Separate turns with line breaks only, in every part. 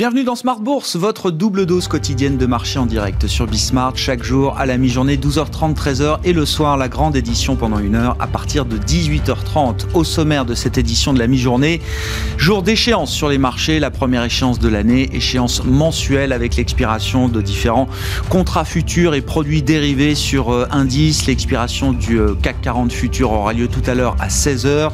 Bienvenue dans Smart Bourse, votre double dose quotidienne de marché en direct sur Bismart chaque jour à la mi-journée 12h30 13h et le soir la grande édition pendant une heure à partir de 18h30 au sommaire de cette édition de la mi-journée. Jour d'échéance sur les marchés, la première échéance de l'année, échéance mensuelle avec l'expiration de différents contrats futurs et produits dérivés sur euh, indice. L'expiration du euh, CAC 40 futur aura lieu tout à l'heure à 16h.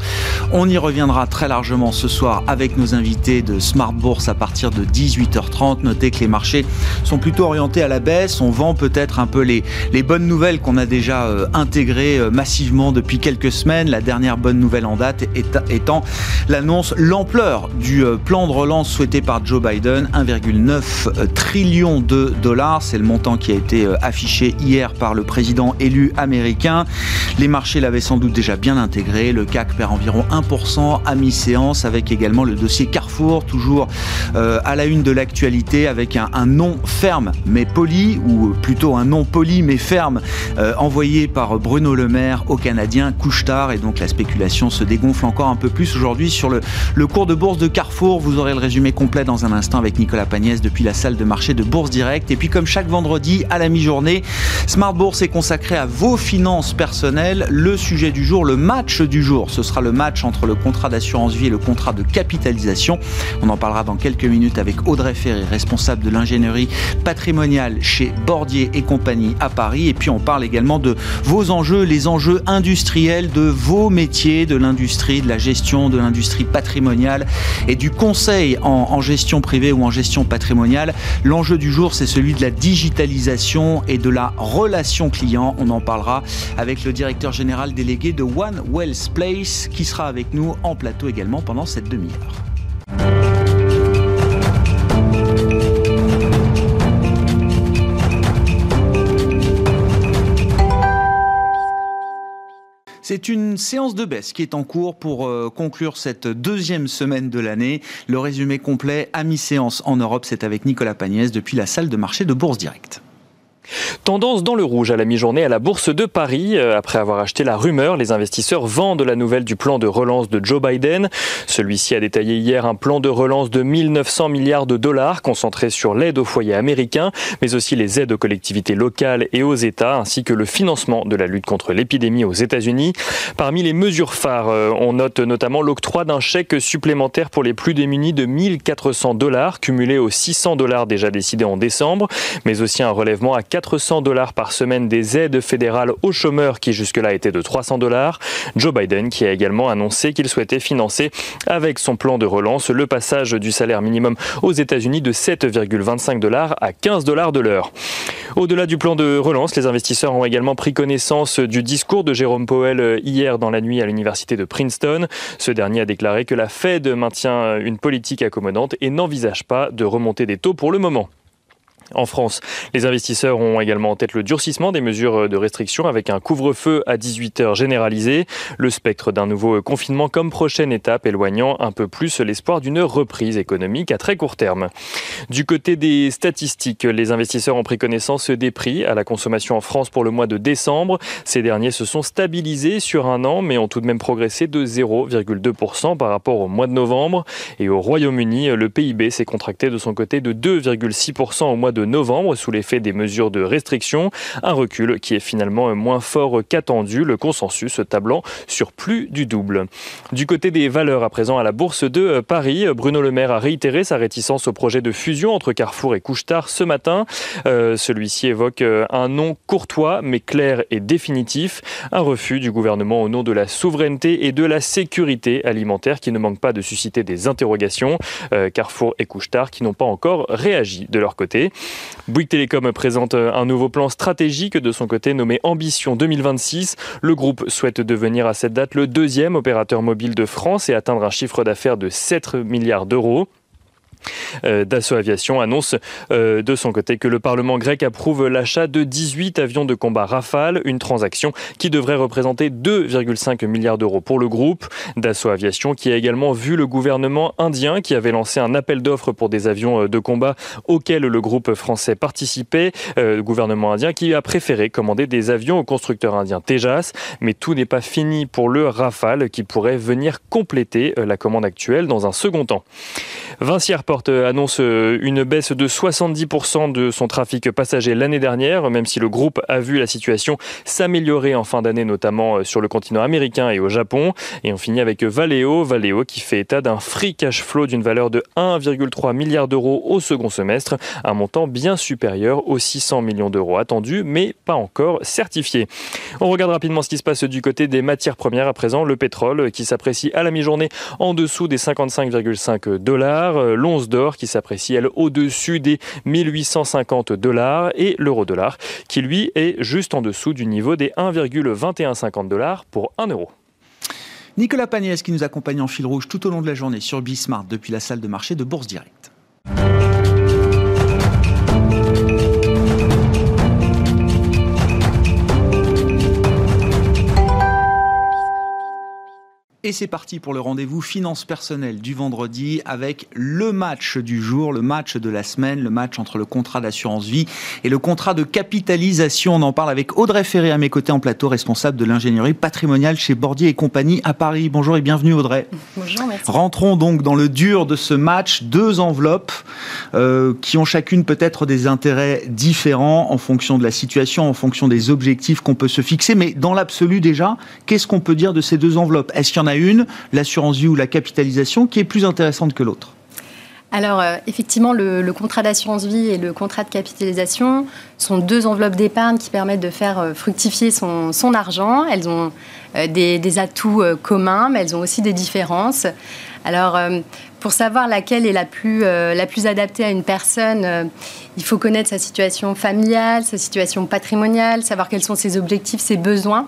On y reviendra très largement ce soir avec nos invités de Smart Bourse à partir de 18h30. Notez que les marchés sont plutôt orientés à la baisse. On vend peut-être un peu les, bonnes nouvelles qu'on a déjà euh, intégrées euh, massivement depuis quelques semaines. La dernière bonne nouvelle en date étant l'annonce, l'ampleur du euh, plan de relance souhaité par Joe Biden, 1,9 trillion de dollars. C'est le montant qui a été affiché hier par le président élu américain. Les marchés l'avaient sans doute déjà bien intégré. Le CAC perd environ 1% à mi-séance avec également le dossier Carrefour, toujours à la une de l'actualité avec un, nom ferme mais poli, ou plutôt un nom poli mais ferme, euh, envoyé par Bruno Le Maire au Canadien Couchetard. Et donc la spéculation se dégonfle encore un peu plus aujourd'hui sur le, le cours de bourse de Carrefour. Vous aurez le résumé complet dans un instant avec Nicolas Pagnès depuis la salle de marché de Bourse Direct. Et puis comme chaque vendredi à la mi-journée, Smart Bourse est consacré à vos finances personnelles. Le sujet du jour, le match du jour, ce sera le match entre le contrat d'assurance vie et le contrat de capitalisation. On en parlera dans quelques minutes avec Audrey Ferry, responsable de l'ingénierie patrimoniale chez Bordier et compagnie à Paris. Et puis on parle également de vos enjeux, les enjeux industriels de vos métiers, de l'industrie, de la gestion, de l'industrie patrimoniale et du conseil en, en gestion privée ou en gestion patrimoniale. L'enjeu du jour, c'est celui de la digitalisation et de la relation client. On en parlera avec le directeur général délégué de One Wells Place qui sera avec nous en plateau également pendant cette demi-heure. C'est une séance de baisse qui est en cours pour euh, conclure cette deuxième semaine de l'année. Le résumé complet à mi-séance en Europe, c'est avec Nicolas Pagnès depuis la salle de marché de Bourse Directe.
Tendance dans le rouge à la mi-journée à la Bourse de Paris. Euh, après avoir acheté la rumeur, les investisseurs vendent la nouvelle du plan de relance de Joe Biden. Celui-ci a détaillé hier un plan de relance de 1900 milliards de dollars concentré sur l'aide aux foyers américains, mais aussi les aides aux collectivités locales et aux États, ainsi que le financement de la lutte contre l'épidémie aux États-Unis. Parmi les mesures phares, euh, on note notamment l'octroi d'un chèque supplémentaire pour les plus démunis de 1400 dollars, cumulé aux 600 dollars déjà décidés en décembre, mais aussi un relèvement à 400 dollars par semaine des aides fédérales aux chômeurs qui jusque-là étaient de 300 dollars. Joe Biden qui a également annoncé qu'il souhaitait financer avec son plan de relance le passage du salaire minimum aux États-Unis de 7,25 dollars à 15 dollars de l'heure. Au-delà du plan de relance, les investisseurs ont également pris connaissance du discours de Jérôme Powell hier dans la nuit à l'université de Princeton. Ce dernier a déclaré que la Fed maintient une politique accommodante et n'envisage pas de remonter des taux pour le moment. En France, les investisseurs ont également en tête le durcissement des mesures de restriction avec un couvre-feu à 18h généralisé, le spectre d'un nouveau confinement comme prochaine étape éloignant un peu plus l'espoir d'une reprise économique à très court terme. Du côté des statistiques, les investisseurs ont pris connaissance des prix à la consommation en France pour le mois de décembre. Ces derniers se sont stabilisés sur un an mais ont tout de même progressé de 0,2% par rapport au mois de novembre. Et au Royaume-Uni, le PIB s'est contracté de son côté de 2,6% au mois de novembre sous l'effet des mesures de restriction. Un recul qui est finalement moins fort qu'attendu, le consensus tablant sur plus du double. Du côté des valeurs à présent à la Bourse de Paris, Bruno Le Maire a réitéré sa réticence au projet de fusion entre Carrefour et Couchetard ce matin. Euh, celui-ci évoque euh, un nom courtois mais clair et définitif, un refus du gouvernement au nom de la souveraineté et de la sécurité alimentaire qui ne manque pas de susciter des interrogations. Euh, Carrefour et Couchetard qui n'ont pas encore réagi de leur côté. Bouygues Télécom présente un nouveau plan stratégique de son côté nommé Ambition 2026. Le groupe souhaite devenir à cette date le deuxième opérateur mobile de France et atteindre un chiffre d'affaires de 7 milliards d'euros. Euh, Dassault Aviation annonce euh, de son côté que le Parlement grec approuve l'achat de 18 avions de combat Rafale, une transaction qui devrait représenter 2,5 milliards d'euros pour le groupe. Dassault Aviation qui a également vu le gouvernement indien qui avait lancé un appel d'offres pour des avions euh, de combat auxquels le groupe français participait. le gouvernement indien qui a préféré commander des avions au constructeur indien Tejas. Mais tout n'est pas fini pour le Rafale qui pourrait venir compléter la commande actuelle dans un second temps. Vinci Airport Annonce une baisse de 70% de son trafic passager l'année dernière, même si le groupe a vu la situation s'améliorer en fin d'année, notamment sur le continent américain et au Japon. Et on finit avec Valeo, Valeo qui fait état d'un free cash flow d'une valeur de 1,3 milliard d'euros au second semestre, un montant bien supérieur aux 600 millions d'euros attendus, mais pas encore certifiés. On regarde rapidement ce qui se passe du côté des matières premières à présent. Le pétrole qui s'apprécie à la mi-journée en dessous des 55,5 dollars. D'or qui s'apprécie, elle, au-dessus des 1850 dollars. Et l'euro-dollar qui, lui, est juste en dessous du niveau des 1,2150 dollars pour 1 euro.
Nicolas Pagnès qui nous accompagne en fil rouge tout au long de la journée sur Bismart depuis la salle de marché de Bourse Direct. Et c'est parti pour le rendez-vous finance personnelle du vendredi avec le match du jour, le match de la semaine, le match entre le contrat d'assurance vie et le contrat de capitalisation. On en parle avec Audrey Ferré à mes côtés en plateau, responsable de l'ingénierie patrimoniale chez Bordier et compagnie à Paris. Bonjour et bienvenue Audrey.
Bonjour, merci.
Rentrons donc dans le dur de ce match. Deux enveloppes euh, qui ont chacune peut-être des intérêts différents en fonction de la situation, en fonction des objectifs qu'on peut se fixer. Mais dans l'absolu déjà, qu'est-ce qu'on peut dire de ces deux enveloppes? Est-ce qu'il y en a une, l'assurance vie ou la capitalisation, qui est plus intéressante que l'autre
alors, euh, effectivement, le, contrat d'assurance vie et le contrat de capitalisation sont deux enveloppes d'épargne qui permettent de faire euh, fructifier son, argent. Elles ont euh, des, atouts communs, mais elles ont aussi des différences. Alors, pour savoir laquelle est la plus, la plus adaptée à une personne, il faut connaître sa situation familiale, sa situation patrimoniale, savoir quels sont ses objectifs, ses besoins.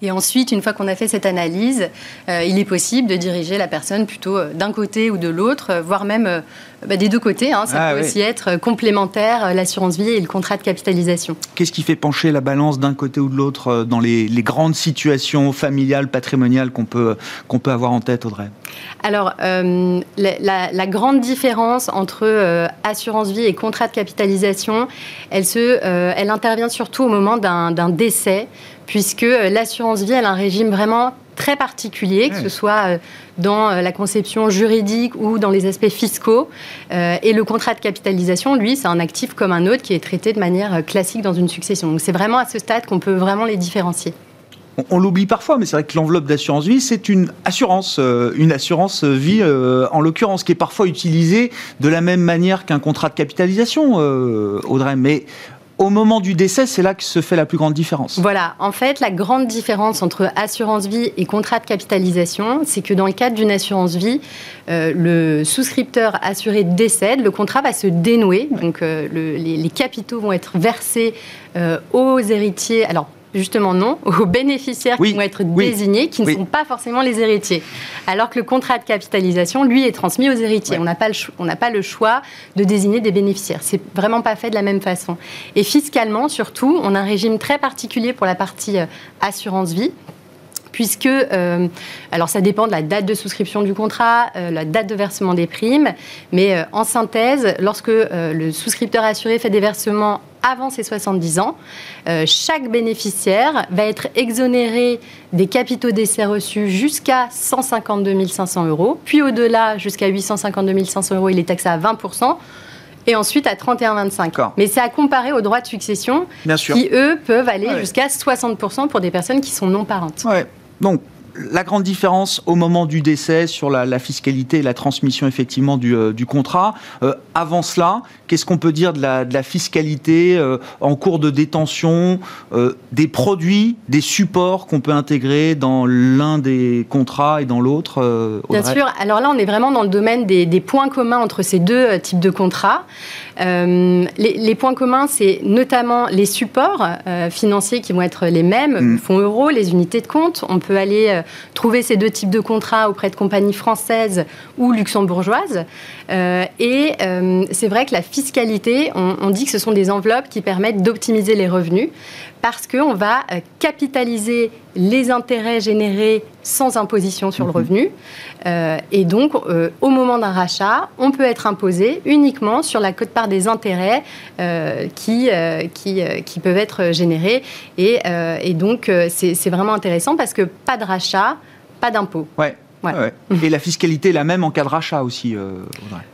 Et ensuite, une fois qu'on a fait cette analyse, euh, il est possible de diriger la personne plutôt euh, d'un côté ou de l'autre, euh, voire même bah, des deux côtés. Hein. Ça ah peut aussi être complémentaire, l'assurance vie et le contrat de capitalisation.
Qu'est-ce qui fait pencher la balance d'un côté ou de l'autre dans les, grandes situations familiales, patrimoniales qu'on peut, qu'on peut avoir en tête, Audrey?
Alors, la, grande différence entre assurance vie et contrat de capitalisation, elle, se, elle intervient surtout au moment d'un décès puisque euh, l'assurance vie, elle a un régime vraiment très particulier, que ce soit euh, dans euh, la conception juridique ou dans les aspects fiscaux. Et le contrat de capitalisation, lui, c'est un actif comme un autre qui est traité de manière classique dans une succession. Donc c'est vraiment à ce stade qu'on peut vraiment les différencier.
On, l'oublie parfois, mais c'est vrai que l'enveloppe d'assurance vie, c'est une assurance, une assurance vie en l'occurrence, qui est parfois utilisée de la même manière qu'un contrat de capitalisation, Audrey. Mais au moment du décès, c'est là que se fait la plus grande différence.
Voilà, en fait, la grande différence entre assurance vie et contrat de capitalisation, c'est que dans le cadre d'une assurance vie, euh, le souscripteur assuré décède, le contrat va se dénouer, donc euh, les, capitaux vont être versés euh, aux héritiers. Alors, Justement, non, aux bénéficiaires qui vont être désignés, qui ne sont pas forcément les héritiers. Alors que le contrat de capitalisation, lui, est transmis aux héritiers. On n'a pas, le pas le choix de désigner des bénéficiaires. C'est vraiment pas fait de la même façon. Et fiscalement, surtout, on a un régime très particulier pour la partie euh, assurance vie puisque, euh, alors ça dépend de la date de souscription du contrat, euh, la date de versement des primes, mais en synthèse, lorsque le souscripteur assuré fait des versements avant ses 70 ans, euh, chaque bénéficiaire va être exonéré des capitaux d'essai reçus jusqu'à 152 500 euros, puis au-delà jusqu'à 852 500 euros, il est taxé à 20% et ensuite à 31,25. Mais c'est à comparer aux droits de succession qui, eux, peuvent aller jusqu'à 60% pour des personnes qui sont non parentes.
Ouais. Donc, la grande différence au moment du décès sur la, fiscalité et la transmission effectivement du, euh, contrat. Euh, avant cela, qu'est-ce qu'on peut dire de la, fiscalité euh, en cours de détention, des produits, des supports qu'on peut intégrer dans l'un des contrats et dans l'autre
Bien sûr. Alors là, on est vraiment dans le domaine des, points communs entre ces deux types de contrats. Les, points communs, c'est notamment les supports financiers qui vont être les mêmes, mm. fonds euros, les unités de compte. On peut aller trouver ces deux types de contrats auprès de compagnies françaises ou luxembourgeoises. Euh, et euh, c'est vrai que la fiscalité, on, dit que ce sont des enveloppes qui permettent d'optimiser les revenus parce qu'on va euh, capitaliser les intérêts générés sans imposition sur le mhm. revenu. et donc, au moment d'un rachat, on peut être imposé uniquement sur la cote-part des intérêts qui, qui, qui, peuvent être générés. Et, et donc, c'est vraiment intéressant parce que pas de rachat, pas d'impôt.
Ouais. Et la fiscalité est la même en cas de rachat aussi,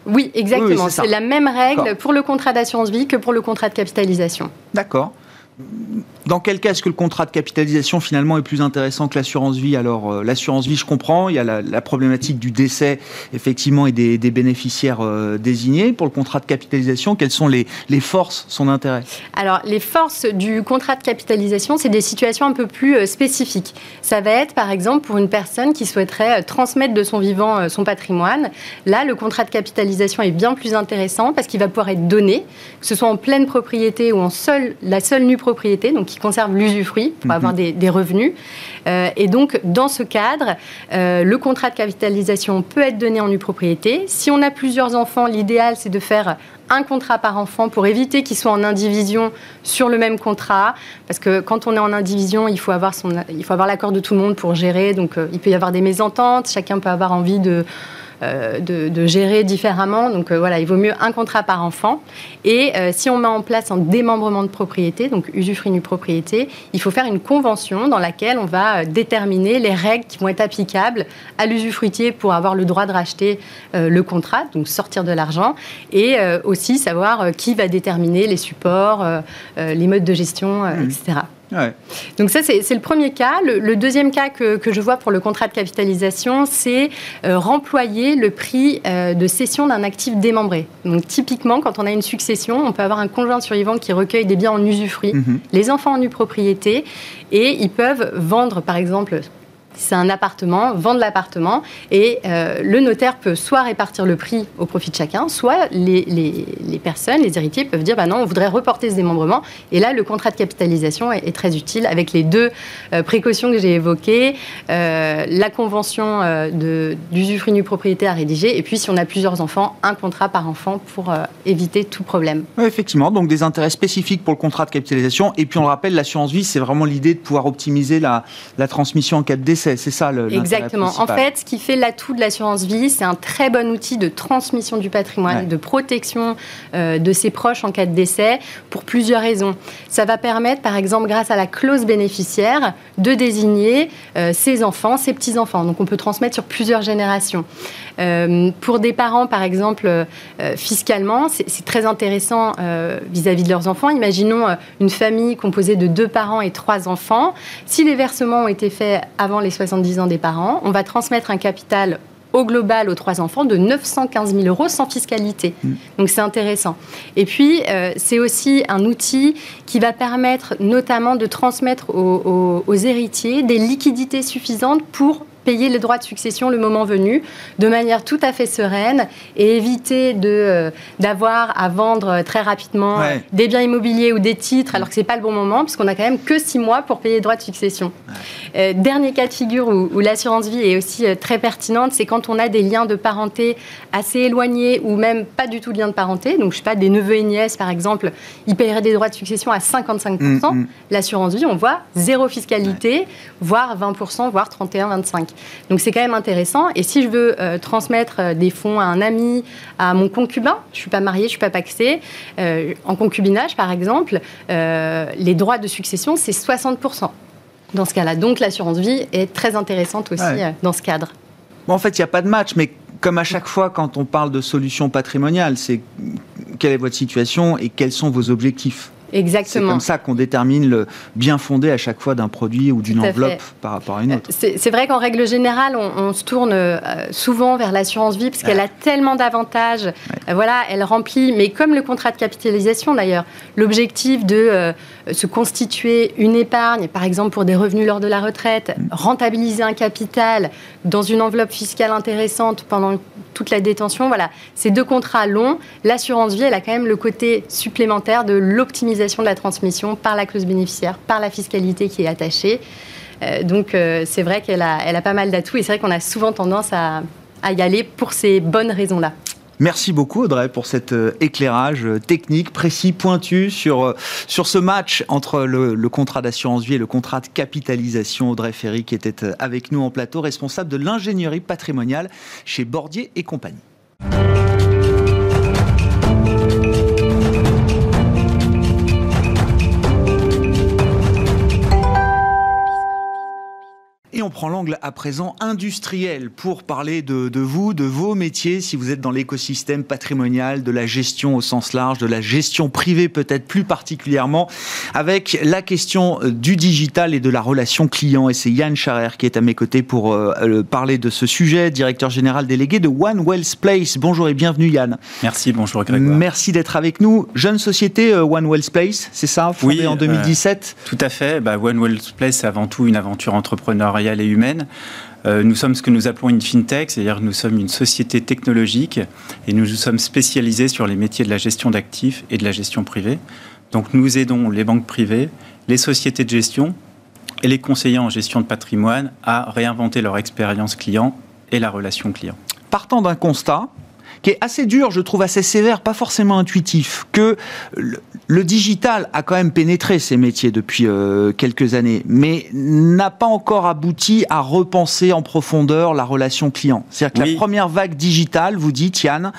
Oui, exactement. c'est la même règle pour le contrat d'assurance vie que pour le contrat de capitalisation.
D'accord. Dans quel cas est-ce que le contrat de capitalisation finalement est plus intéressant que l'assurance vie? Alors euh, l'assurance vie, je comprends, il y a la, problématique du décès effectivement et des, bénéficiaires euh, désignés. Pour le contrat de capitalisation, quelles sont les, forces, son intérêt?
Alors les forces du contrat de capitalisation, c'est des situations un peu plus euh, spécifiques. Ça va être par exemple pour une personne qui souhaiterait transmettre de son vivant son patrimoine. Là, le contrat de capitalisation est bien plus intéressant parce qu'il va pouvoir être donné, que ce soit en pleine propriété ou en seule, la seule nue propriété. Donc qui conserve l'usufruit pour avoir mhm. des, revenus. Euh, et donc, dans ce cadre, euh, le contrat de capitalisation peut être donné en nue propriété. Si on a plusieurs enfants, l'idéal, c'est de faire un contrat par enfant pour éviter qu'ils soient en indivision sur le même contrat. Parce que quand on est en indivision, il faut avoir, son, il faut avoir l'accord de tout le monde pour gérer. Donc, euh, il peut y avoir des mésententes. Chacun peut avoir envie de euh, de, gérer différemment. Donc euh, voilà, il vaut mieux un contrat par enfant. Et euh, si on met en place un démembrement de propriété, donc usufruit nu propriété, il faut faire une convention dans laquelle on va déterminer les règles qui vont être applicables à l'usufruitier pour avoir le droit de racheter le contrat, donc sortir de l'argent, et aussi savoir qui va déterminer les supports, les modes de gestion, mmh. etc. Donc ça, c'est le premier cas. Le, deuxième cas que, je vois pour le contrat de capitalisation, c'est euh, remployer le prix euh, de cession d'un actif démembré. Donc typiquement, quand on a une succession, on peut avoir un conjoint survivant qui recueille des biens en usufruit, mhm. les enfants en nue propriété, et ils peuvent vendre, par exemple, c'est un appartement, vendre l'appartement, et euh, le notaire peut soit répartir le prix au profit de chacun, soit les, personnes, les héritiers peuvent dire bah non, on voudrait reporter ce démembrement. Et là, le contrat de capitalisation est, très utile avec les deux euh, précautions que j'ai évoquées, euh, la convention d'usufruit nu propriété à rédiger, et puis si on a plusieurs enfants, un contrat par enfant pour éviter tout problème.
effectivement, donc des intérêts spécifiques pour le contrat de capitalisation, et puis on le rappelle, l'assurance vie, c'est vraiment l'idée de pouvoir optimiser la transmission en cas de décès c'est ça le.
Exactement. En fait, ce qui fait l'atout de l'assurance vie, c'est un très bon outil de transmission du patrimoine, de protection euh, de ses proches en cas de décès, pour plusieurs raisons. Ça va permettre, par exemple, grâce à la clause bénéficiaire, de désigner euh, ses enfants, ses petits-enfants. Donc on peut transmettre sur plusieurs générations. Euh, pour des parents, par exemple, fiscalement, c'est très intéressant vis-à-vis de leurs enfants. Imaginons une famille composée de deux parents et trois enfants. Si les versements ont été faits avant les 70 ans des parents. On va transmettre un capital au global aux trois enfants de 915 000 euros sans fiscalité. Mm. Donc c'est intéressant. Et puis euh, c'est aussi un outil qui va permettre notamment de transmettre aux héritiers des liquidités suffisantes pour payer les droits de succession le moment venu, de manière tout à fait sereine, et éviter de, euh, d'avoir à vendre très rapidement des biens immobiliers ou des titres, alors que ce n'est pas le bon moment, puisqu'on a quand même que six mois pour payer les droits de succession. Euh, dernier cas de figure où, l'assurance vie est aussi euh, très pertinente, c'est quand on a des liens de parenté assez éloignés ou même pas du tout de liens de parenté. Donc, je sais pas, des neveux et nièces, par exemple, ils paieraient des droits de succession à 55%. Mm, mm. L'assurance vie, on voit zéro fiscalité, voire 20%, voire 31-25%. Donc c'est quand même intéressant. Et si je veux euh, transmettre euh, des fonds à un ami, à mon concubin, je ne suis pas mariée, je ne suis pas paxée, euh, en concubinage par exemple, les droits de succession, c'est 60% dans ce cas-là. Donc l'assurance vie est très intéressante aussi dans ce cadre.
Bon, en fait, il n'y a pas de match, mais comme à chaque fois quand on parle de solutions patrimoniales, c'est quelle est votre situation et quels sont vos objectifs?
Exactement.
C'est comme ça qu'on détermine le bien fondé à chaque fois d'un produit ou d'une enveloppe par rapport à une autre.
C'est vrai qu'en règle générale, on, se tourne euh, souvent vers l'assurance vie parce qu'elle a tellement d'avantages. Euh, voilà, elle remplit, mais comme le contrat de capitalisation d'ailleurs, l'objectif de euh, se constituer une épargne, par exemple pour des revenus lors de la retraite, mm. rentabiliser un capital dans une enveloppe fiscale intéressante pendant toute la détention. Voilà, ces deux contrats longs, l'assurance vie, elle a quand même le côté supplémentaire de l'optimisation de la transmission par la clause bénéficiaire, par la fiscalité qui est attachée. Euh, donc euh, c'est vrai qu'elle a, pas mal d'atouts et c'est vrai qu'on a souvent tendance à, y aller pour ces bonnes raisons-là.
Merci beaucoup Audrey pour cet euh, éclairage technique, précis, pointu sur, sur ce match entre le, le contrat d'assurance vie et le contrat de capitalisation. Audrey Ferry qui était avec nous en plateau, responsable de l'ingénierie patrimoniale chez Bordier et compagnie. Et on prend l'angle à présent industriel pour parler de, vous, de vos métiers, si vous êtes dans l'écosystème patrimonial, de la gestion au sens large, de la gestion privée peut-être plus particulièrement, avec la question euh, du digital et de la relation client. Et c'est Yann Charer qui est à mes côtés pour euh, parler de ce sujet, directeur général délégué de One Wells Place. Bonjour et bienvenue Yann.
Merci, bonjour Grégoire.
Merci d'être avec nous. Jeune société euh, One Wells Place, c'est ça, fondée oui, en 2017
Tout à fait. Bah, One Wells Place, c'est avant tout une aventure entrepreneuriale et humaine. Euh, nous sommes ce que nous appelons une fintech, c'est-à-dire nous sommes une société technologique et nous nous sommes spécialisés sur les métiers de la gestion d'actifs et de la gestion privée. Donc nous aidons les banques privées, les sociétés de gestion et les conseillers en gestion de patrimoine à réinventer leur expérience client et la relation client.
Partant d'un constat, qui est assez dur, je trouve assez sévère, pas forcément intuitif, que le, digital a quand même pénétré ces métiers depuis euh, quelques années, mais n'a pas encore abouti à repenser en profondeur la relation client. C'est-à-dire que la première vague digitale, vous dites Yann,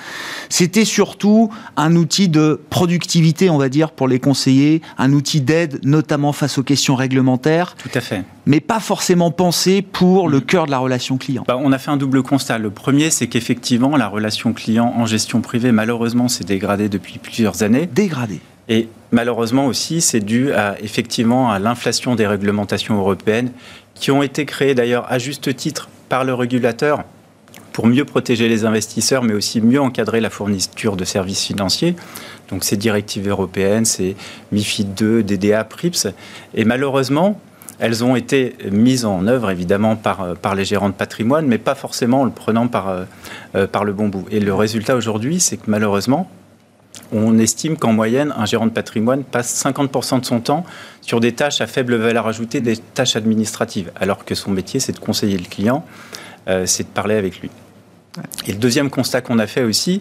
c'était surtout un outil de productivité, on va dire, pour les conseillers, un outil d'aide, notamment face aux questions réglementaires.
Tout à fait
mais pas forcément pensé pour le cœur de la relation client.
Bah, on a fait un double constat. Le premier, c'est qu'effectivement, la relation client en gestion privée, malheureusement, s'est dégradée depuis plusieurs années.
Dégradée.
Et malheureusement aussi, c'est dû à, effectivement à l'inflation des réglementations européennes qui ont été créées d'ailleurs à juste titre par le régulateur pour mieux protéger les investisseurs, mais aussi mieux encadrer la fourniture de services financiers. Donc ces directives européennes, c'est MIFID 2, DDA, PRIPS. Et malheureusement, elles ont été mises en œuvre évidemment par, euh, par les gérants de patrimoine, mais pas forcément en le prenant par, euh, euh, par le bon bout. Et le résultat aujourd'hui, c'est que malheureusement, on estime qu'en moyenne, un gérant de patrimoine passe 50% de son temps sur des tâches à faible valeur ajoutée, des tâches administratives, alors que son métier, c'est de conseiller le client, c'est de parler avec lui. Et le deuxième constat qu'on a fait aussi,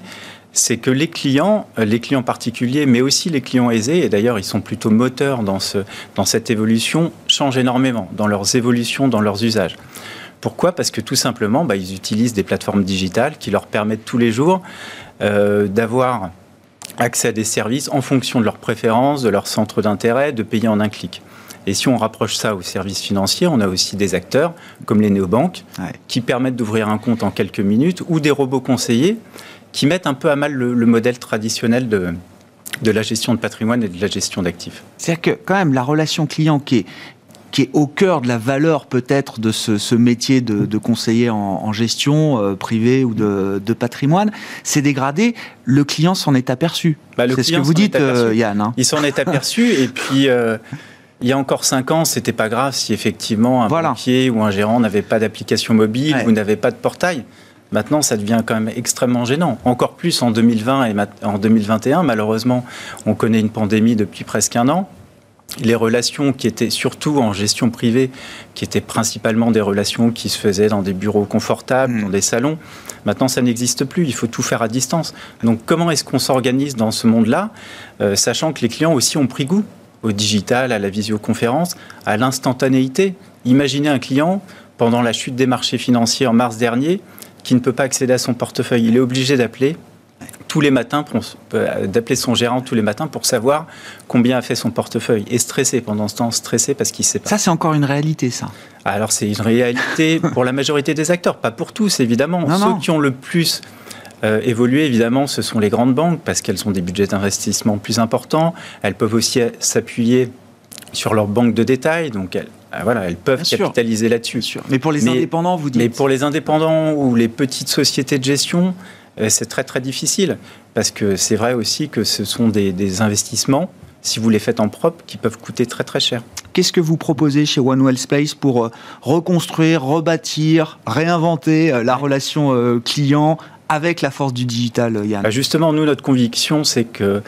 c'est que les clients, euh, les clients particuliers, mais aussi les clients aisés, et d'ailleurs ils sont plutôt moteurs dans, ce, dans cette évolution, changent énormément dans leurs évolutions, dans leurs usages. Pourquoi? Parce que tout simplement, bah, ils utilisent des plateformes digitales qui leur permettent tous les jours euh, d'avoir accès à des services en fonction de leurs préférences, de leur centre d'intérêt, de payer en un clic. Et si on rapproche ça aux services financiers, on a aussi des acteurs comme les néobanques qui permettent d'ouvrir un compte en quelques minutes ou des robots conseillers qui mettent un peu à mal le, modèle traditionnel de, de la gestion de patrimoine et de la gestion d'actifs.
C'est-à-dire que quand même la relation client qui est qui est au cœur de la valeur peut-être de ce, métier de, conseiller en, gestion euh, privée ou de, patrimoine, c'est dégradé. Le client s'en est aperçu. Bah, c'est ce que vous dites, euh, Yann. Hein.
Il s'en est aperçu et puis. Euh, il y a encore cinq ans, c'était pas grave si effectivement un banquier ou un gérant n'avait pas d'application mobile ou n'avait pas de portail. Maintenant, ça devient quand même extrêmement gênant. Encore plus en 2020 et en 2021. Malheureusement, on connaît une pandémie depuis presque un an. Les relations qui étaient surtout en gestion privée, qui étaient principalement des relations qui se faisaient dans des bureaux confortables, mmh. dans des salons, maintenant ça n'existe plus. Il faut tout faire à distance. Donc comment est-ce qu'on s'organise dans ce monde-là, euh, sachant que les clients aussi ont pris goût au digital, à la visioconférence, à l'instantanéité? Imaginez un client pendant la chute des marchés financiers en mars dernier qui ne peut pas accéder à son portefeuille. Il est obligé d'appeler tous les matins, euh, d'appeler son gérant tous les matins pour savoir combien a fait son portefeuille. Et stressé pendant ce temps, stressé parce qu'il ne sait pas.
Ça, c'est encore une réalité, ça.
Alors, c'est une réalité pour la majorité des acteurs, pas pour tous, évidemment. Ceux qui ont le plus euh, évolué, évidemment, ce sont les grandes banques parce qu'elles ont des budgets d'investissement plus importants. Elles peuvent aussi s'appuyer sur leur banque de détail, donc elles, voilà, elles peuvent capitaliser là-dessus.
Mais pour les indépendants, vous dites
Mais pour les indépendants ou les petites sociétés de gestion, euh, c'est très très difficile parce que c'est vrai aussi que ce sont des, investissements, si vous les faites en propre, qui peuvent coûter très très cher.
Qu'est-ce que vous proposez chez One Well Space pour euh, reconstruire, rebâtir, réinventer euh, la relation client avec la force du digital, Yann?
Bah, Justement, nous, notre conviction, c'est que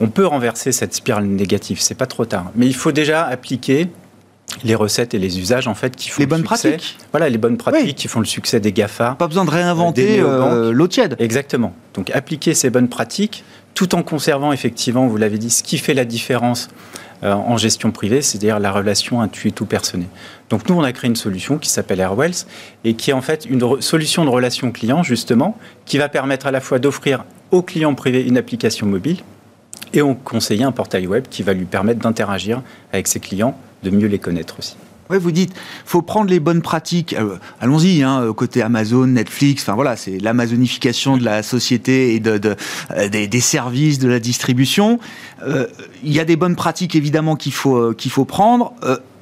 on peut renverser cette spirale négative. C'est pas trop tard, mais il faut déjà appliquer les recettes et les usages en fait qui font
les bonnes pratiques.
Voilà, les bonnes pratiques qui font le succès des Gafa.
Pas besoin de réinventer euh, l'eau tiède.
Exactement. Donc appliquer ces bonnes pratiques tout en conservant effectivement, vous l'avez dit, ce qui fait la différence euh, en gestion privée, c'est-à-dire la relation intuitive tout personné. Donc nous, on a créé une solution qui s'appelle Airwells et qui est en fait une solution de relation client justement, qui va permettre à la fois d'offrir aux clients privés une application mobile et au conseiller un portail web qui va lui permettre d'interagir avec ses clients de mieux les connaître aussi.
Ouais, vous dites, faut prendre les bonnes pratiques. Euh, allons-y, hein, côté Amazon, Netflix. Enfin voilà, c'est l'amazonification de la société et de, euh, des, services, de la distribution. Euh, il y a des bonnes pratiques évidemment qu'il faut qu'il faut prendre.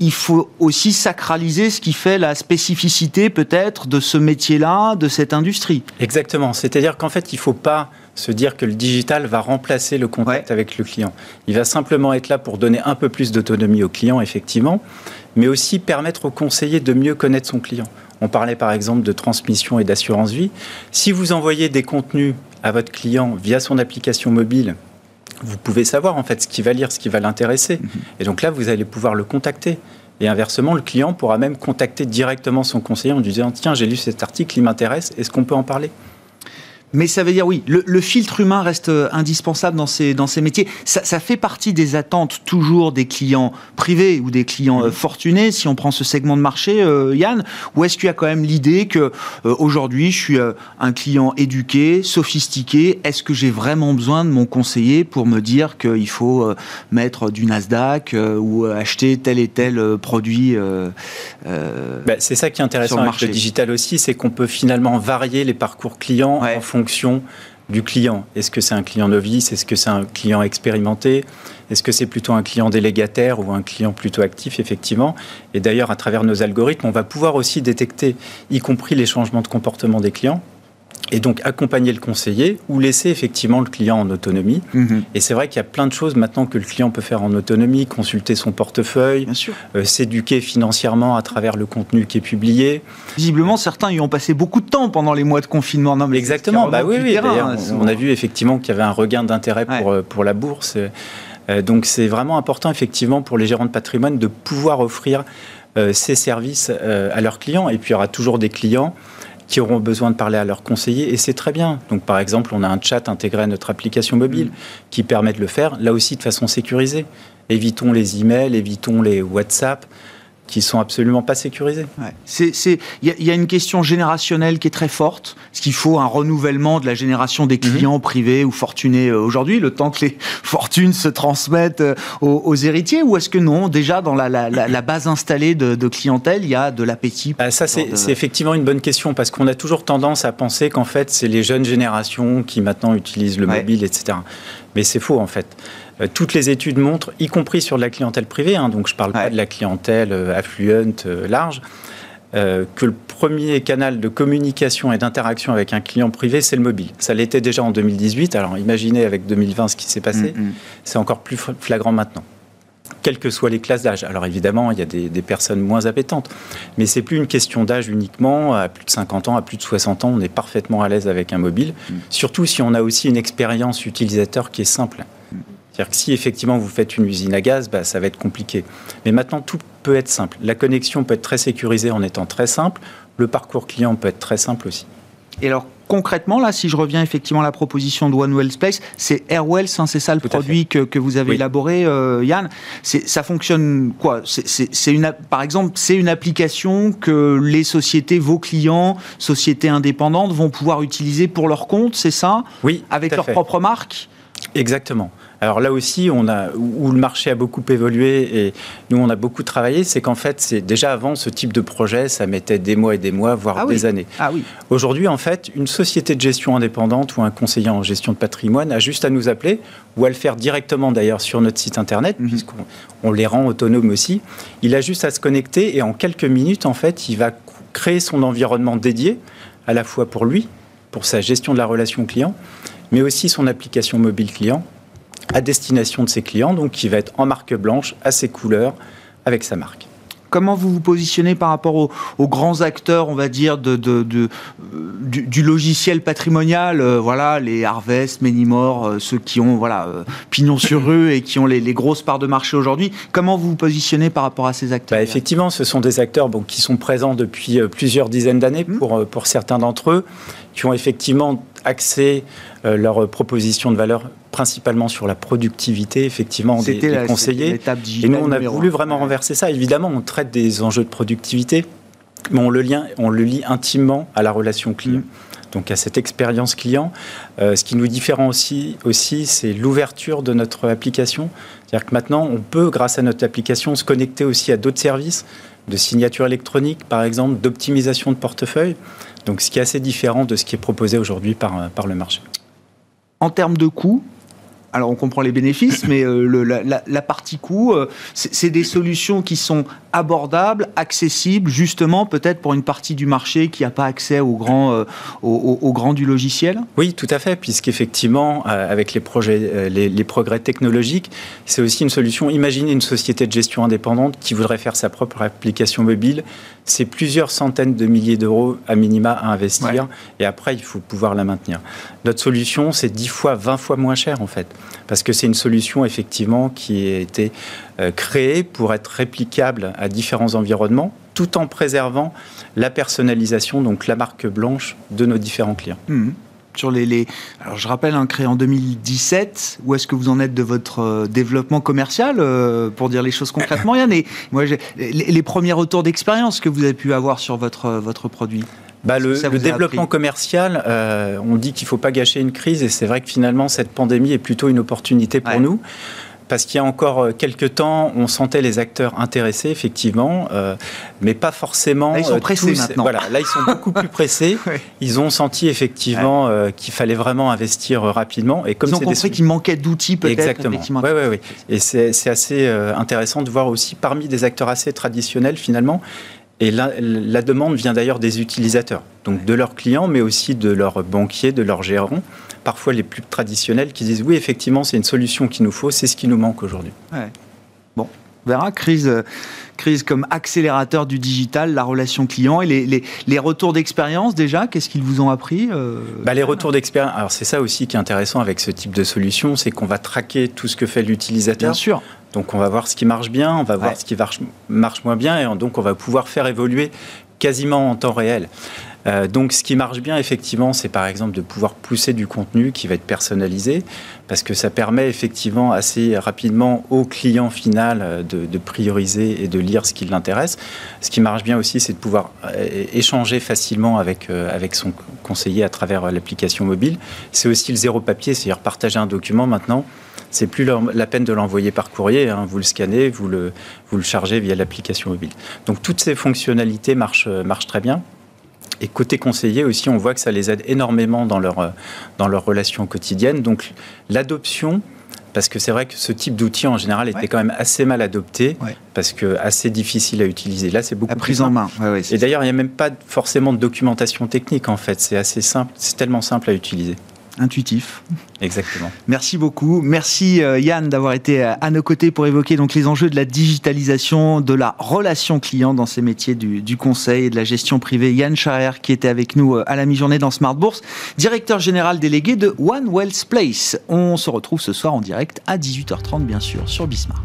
il faut aussi sacraliser ce qui fait la spécificité peut-être de ce métier-là, de cette industrie.
Exactement. C'est-à-dire qu'en fait, il faut pas se dire que le digital va remplacer le contact avec le client. Il va simplement être là pour donner un peu plus d'autonomie au client, effectivement, mais aussi permettre au conseiller de mieux connaître son client. On parlait par exemple de transmission et d'assurance vie. Si vous envoyez des contenus à votre client via son application mobile, vous pouvez savoir en fait ce qu'il va lire, ce qui va l'intéresser. Mhm. Et donc là, vous allez pouvoir le contacter. Et inversement, le client pourra même contacter directement son conseiller en disant Tiens, j'ai lu cet article, il m'intéresse, est-ce qu'on peut en parler?
Mais ça veut dire, oui, le, filtre humain reste euh, indispensable dans ces, dans ces métiers. Ça, fait partie des attentes toujours des clients privés ou des clients euh, fortunés, si on prend ce segment de marché, euh, Yann, ou est-ce qu'il y a quand même l'idée que aujourd'hui je suis un client éduqué, sophistiqué, est-ce que j'ai vraiment besoin de mon conseiller pour me dire qu'il faut mettre du Nasdaq ou acheter tel et tel produit
bah, C'est ça qui est intéressant avec le digital aussi, c'est qu'on peut finalement varier les parcours clients en fonction fonction du client. Est-ce que c'est un client novice? Est-ce que c'est un client expérimenté? Est-ce que c'est plutôt un client délégataire ou un client plutôt actif, effectivement. Et d'ailleurs, à travers nos algorithmes, on va pouvoir aussi détecter, y compris les changements de comportement des clients, et donc accompagner le conseiller ou laisser effectivement le client en autonomie. Mhm. Et c'est vrai qu'il y a plein de choses maintenant que le client peut faire en autonomie, consulter son portefeuille, euh, s'éduquer financièrement à travers le contenu qui est publié.
Visiblement, certains y ont passé beaucoup de temps pendant les mois de confinement.
Non, mais Exactement, bah oui, oui. Hein, on, a vu effectivement qu'il y avait un regain d'intérêt pour, euh, pour la bourse. Euh, donc c'est vraiment important effectivement pour les gérants de patrimoine de pouvoir offrir ces services à leurs clients. Et puis il y aura toujours des clients qui auront besoin de parler à leurs conseillers et c'est très bien. Donc par exemple, on a un chat intégré à notre application mobile mm. qui permet de le faire, là aussi de façon sécurisée. Évitons les emails, évitons les WhatsApp qui sont absolument pas sécurisés.
Il y, a une question générationnelle qui est très forte. Est-ce qu'il faut un renouvellement de la génération des clients mhm. privés ou fortunés euh, aujourd'hui, le temps que les fortunes se transmettent euh, aux, héritiers? Ou est-ce que non, déjà dans la, base installée de, clientèle, il y a de l'appétit
bah, Ça, c'est effectivement une bonne question parce qu'on a toujours tendance à penser qu'en fait, c'est les jeunes générations qui maintenant utilisent le mobile, etc. Mais c'est faux en fait. Euh, toutes les études montrent, y compris sur la clientèle privée, hein, donc je ne parle pas de la clientèle euh, affluente euh, large, que le premier canal de communication et d'interaction avec un client privé, c'est le mobile. Ça l'était déjà en 2018, alors imaginez avec 2020 ce qui s'est passé, mm, mm. c'est encore plus flagrant maintenant quelles que soient les classes d'âge. Alors évidemment, il y a des, personnes moins appétentes, mais c'est plus une question d'âge uniquement. À plus de 50 ans, à plus de 60 ans, on est parfaitement à l'aise avec un mobile, mm. surtout si on a aussi une expérience utilisateur qui est simple. C'est-à-dire que si effectivement vous faites une usine à gaz, bah, ça va être compliqué. Mais maintenant, tout peut être simple. La connexion peut être très sécurisée en étant très simple. Le parcours client peut être très simple aussi.
Et alors, concrètement, là, si je reviens effectivement à la proposition de One Well Space, c'est Airwells, hein, c'est ça le produit que, vous avez élaboré, euh, Yann. Ça fonctionne quoi? C'est une, par exemple, c'est une application que les sociétés, vos clients, sociétés indépendantes, vont pouvoir utiliser pour leur compte, c'est ça?
Oui.
Avec leur propre marque?
Exactement. Alors là aussi, on a, où le marché a beaucoup évolué et nous, on a beaucoup travaillé, c'est qu'en fait, c'est déjà avant ce type de projet, ça mettait des mois et des mois, voire ah des années.
Ah oui.
Aujourd'hui, en fait, une société de gestion indépendante ou un conseiller en gestion de patrimoine a juste à nous appeler ou à le faire directement d'ailleurs sur notre site internet, mhm. puisqu'on les rend autonomes aussi. Il a juste à se connecter et en quelques minutes, en fait, il va créer son environnement dédié, à la fois pour lui, pour sa gestion de la relation client, mais aussi son application mobile client à destination de ses clients, donc qui va être en marque blanche, à ses couleurs, avec sa marque
comment vous vous positionnez par rapport aux, grands acteurs, on va dire, de, du, logiciel patrimonial, euh, voilà, les Harvest, Menimore, euh, ceux qui ont voilà, euh, pignon sur rue et qui ont les, grosses parts de marché aujourd'hui. Comment vous vous positionnez par rapport à ces acteurs
bah, Effectivement, ce sont des acteurs bon, qui sont présents depuis plusieurs dizaines d'années mmh. pour, pour certains d'entre eux, qui ont effectivement axé leur proposition de valeur principalement sur la productivité, effectivement, des, des conseillers. Et nous, on a voulu vraiment renverser ça. Évidemment, on traite des enjeux de productivité, mais on le, lien, on le lie intimement à la relation client. Mm. Donc à cette expérience client. Euh, ce qui nous différencie aussi, aussi c'est l'ouverture de notre application. C'est-à-dire que maintenant, on peut, grâce à notre application, se connecter aussi à d'autres services, de signature électronique, par exemple, d'optimisation de portefeuille. Donc, ce qui est assez différent de ce qui est proposé aujourd'hui par, par le marché.
En termes de coûts, alors on comprend les bénéfices, mais euh, la, partie coût, euh, c'est des solutions qui sont abordables, accessibles, justement peut-être pour une partie du marché qui n'a pas accès au grand, euh, au, grand du logiciel?
Oui, tout à fait, puisqu'effectivement, avec les, projets, les, progrès technologiques, c'est aussi une solution. Imaginez une société de gestion indépendante qui voudrait faire sa propre application mobile. C'est plusieurs centaines de milliers d'euros à minima à investir, et après, il faut pouvoir la maintenir. Notre solution, c'est 10 fois, 20 fois moins cher en fait parce que c'est une solution effectivement qui a été euh, créée pour être réplicable à différents environnements, tout en préservant la personnalisation, donc la marque blanche de nos différents clients.
Mmh. Sur les, Alors, je rappelle, un hein, créé en 2017. Où est-ce que vous en êtes de votre euh, développement commercial, euh, pour dire les choses concrètement, Yann? Et moi, les, les, premiers retours d'expérience que vous avez pu avoir sur votre, votre produit
bah, le, développement commercial, euh, on dit qu'il ne faut pas gâcher une crise, et c'est vrai que finalement, cette pandémie est plutôt une opportunité pour nous. Parce qu'il y a encore euh, quelques temps, on sentait les acteurs intéressés, effectivement, euh, mais pas forcément.
Là, ils sont pressés maintenant.
Voilà, là, ils sont beaucoup plus pressés. Ils ont senti effectivement qu'il fallait vraiment investir rapidement.
Et comme ils ont compris qu'il manquait d'outils, peut-être.
Exactement. Oui, oui, oui. Et c'est assez intéressant de voir aussi parmi des acteurs assez traditionnels, finalement, et la, demande vient d'ailleurs des utilisateurs, donc de leurs clients, mais aussi de leurs banquiers, de leurs gérants, parfois les plus traditionnels, qui disent oui, effectivement, c'est une solution qu'il nous faut, c'est ce qui nous manque aujourd'hui.
Bon, on verra, crise, crise comme accélérateur du digital, la relation client et les, les, retours d'expérience déjà, qu'est-ce qu'ils vous ont appris euh,
bah, Les retours d'expérience, alors c'est ça aussi qui est intéressant avec ce type de solution, c'est qu'on va traquer tout ce que fait l'utilisateur.
Bien sûr.
Donc on va voir ce qui marche bien, on va voir ce qui marche, marche, moins bien, et donc on va pouvoir faire évoluer quasiment en temps réel. Euh, donc ce qui marche bien effectivement, c'est par exemple de pouvoir pousser du contenu qui va être personnalisé, parce que ça permet effectivement assez rapidement au client final euh, de, prioriser et de lire ce qui l'intéresse. Ce qui marche bien aussi, c'est de pouvoir euh, échanger facilement avec, avec son conseiller à travers l'application mobile. C'est aussi le zéro papier, c'est-à-dire partager un document maintenant c'est plus la peine de l'envoyer par courrier. Hein. Vous le scannez, vous le, vous le chargez via l'application mobile. Donc toutes ces fonctionnalités marchent, marchent très bien. Et côté conseiller aussi, on voit que ça les aide énormément dans leur, dans leur relation quotidienne. Donc l'adoption, parce que c'est vrai que ce type d'outil en général était quand même assez mal adopté, parce que assez difficile à utiliser. Là, c'est beaucoup
La prise en main.
et d'ailleurs, il n'y a même pas forcément de documentation technique en fait. C'est assez simple, c'est tellement simple à utiliser
intuitif.
Exactement.
Merci beaucoup. Merci euh, Yann d'avoir été euh, à nos côtés pour évoquer donc les enjeux de la digitalisation, de la relation client dans ces métiers du, conseil et de la gestion privée. Yann Charrer qui était avec nous euh, à la mi-journée dans Smart Bourse, directeur général délégué de One Wells Place. On se retrouve ce soir en direct à 18h30 bien sûr sur Bismart.